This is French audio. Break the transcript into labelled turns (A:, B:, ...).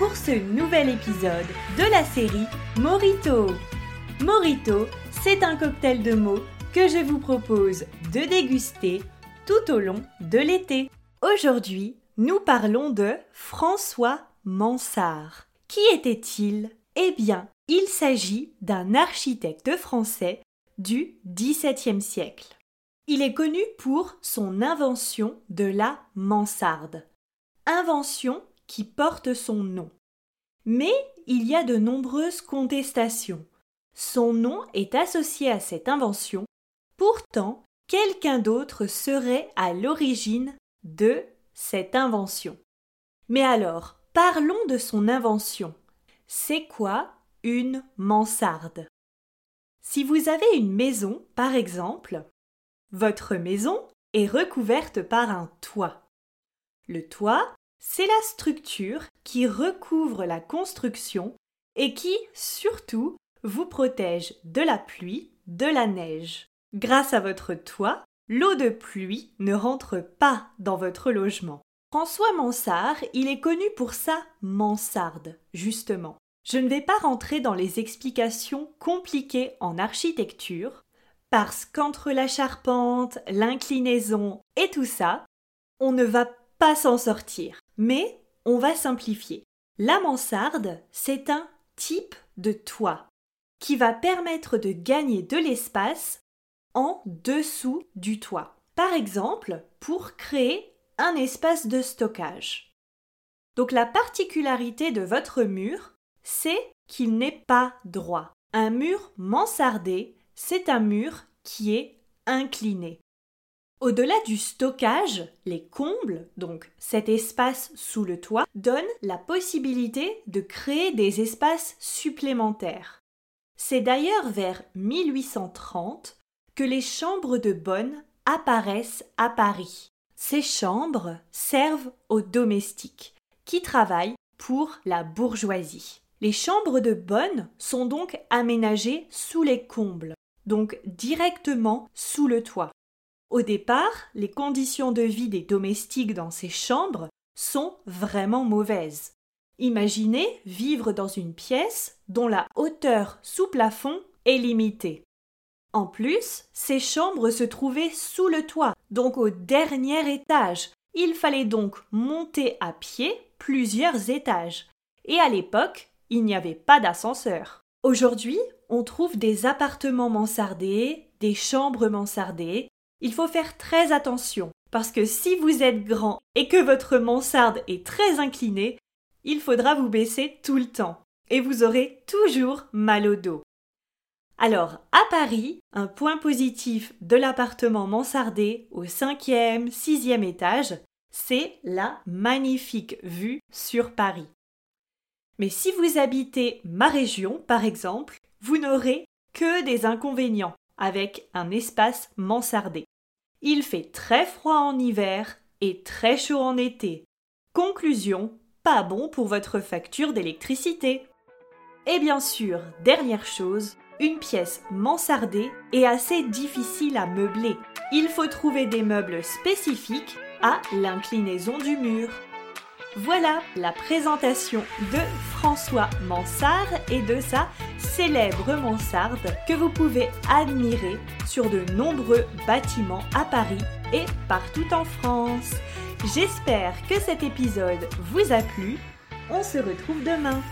A: pour ce nouvel épisode de la série Morito. Morito, c'est un cocktail de mots que je vous propose de déguster tout au long de l'été. Aujourd'hui, nous parlons de François Mansart. Qui était-il? Eh bien, il s'agit d'un architecte français du XVIIe siècle. Il est connu pour son invention de la mansarde. Invention qui porte son nom. Mais il y a de nombreuses contestations. Son nom est associé à cette invention, pourtant quelqu'un d'autre serait à l'origine de cette invention. Mais alors, parlons de son invention. C'est quoi une mansarde? Si vous avez une maison, par exemple, votre maison est recouverte par un toit. Le toit, c'est la structure qui recouvre la construction et qui, surtout, vous protège de la pluie, de la neige. Grâce à votre toit, l'eau de pluie ne rentre pas dans votre logement. François Mansart, il est connu pour sa mansarde, justement. Je ne vais pas rentrer dans les explications compliquées en architecture, parce qu'entre la charpente, l'inclinaison et tout ça, on ne va s'en sortir. Mais on va simplifier. La mansarde, c'est un type de toit qui va permettre de gagner de l'espace en dessous du toit. Par exemple, pour créer un espace de stockage. Donc la particularité de votre mur, c'est qu'il n'est pas droit. Un mur mansardé, c'est un mur qui est incliné. Au-delà du stockage, les combles, donc cet espace sous le toit, donnent la possibilité de créer des espaces supplémentaires. C'est d'ailleurs vers 1830 que les chambres de bonne apparaissent à Paris. Ces chambres servent aux domestiques qui travaillent pour la bourgeoisie. Les chambres de bonne sont donc aménagées sous les combles, donc directement sous le toit. Au départ, les conditions de vie des domestiques dans ces chambres sont vraiment mauvaises. Imaginez vivre dans une pièce dont la hauteur sous plafond est limitée. En plus, ces chambres se trouvaient sous le toit, donc au dernier étage. Il fallait donc monter à pied plusieurs étages. Et à l'époque, il n'y avait pas d'ascenseur. Aujourd'hui, on trouve des appartements mansardés, des chambres mansardées. Il faut faire très attention, parce que si vous êtes grand et que votre mansarde est très inclinée, il faudra vous baisser tout le temps, et vous aurez toujours mal au dos. Alors, à Paris, un point positif de l'appartement mansardé au cinquième, sixième étage, c'est la magnifique vue sur Paris. Mais si vous habitez ma région, par exemple, vous n'aurez que des inconvénients avec un espace mansardé. Il fait très froid en hiver et très chaud en été. Conclusion, pas bon pour votre facture d'électricité. Et bien sûr, dernière chose, une pièce mansardée est assez difficile à meubler. Il faut trouver des meubles spécifiques à l'inclinaison du mur. Voilà la présentation de François Mansart et de sa célèbre mansarde que vous pouvez admirer sur de nombreux bâtiments à Paris et partout en France. J'espère que cet épisode vous a plu. On se retrouve demain.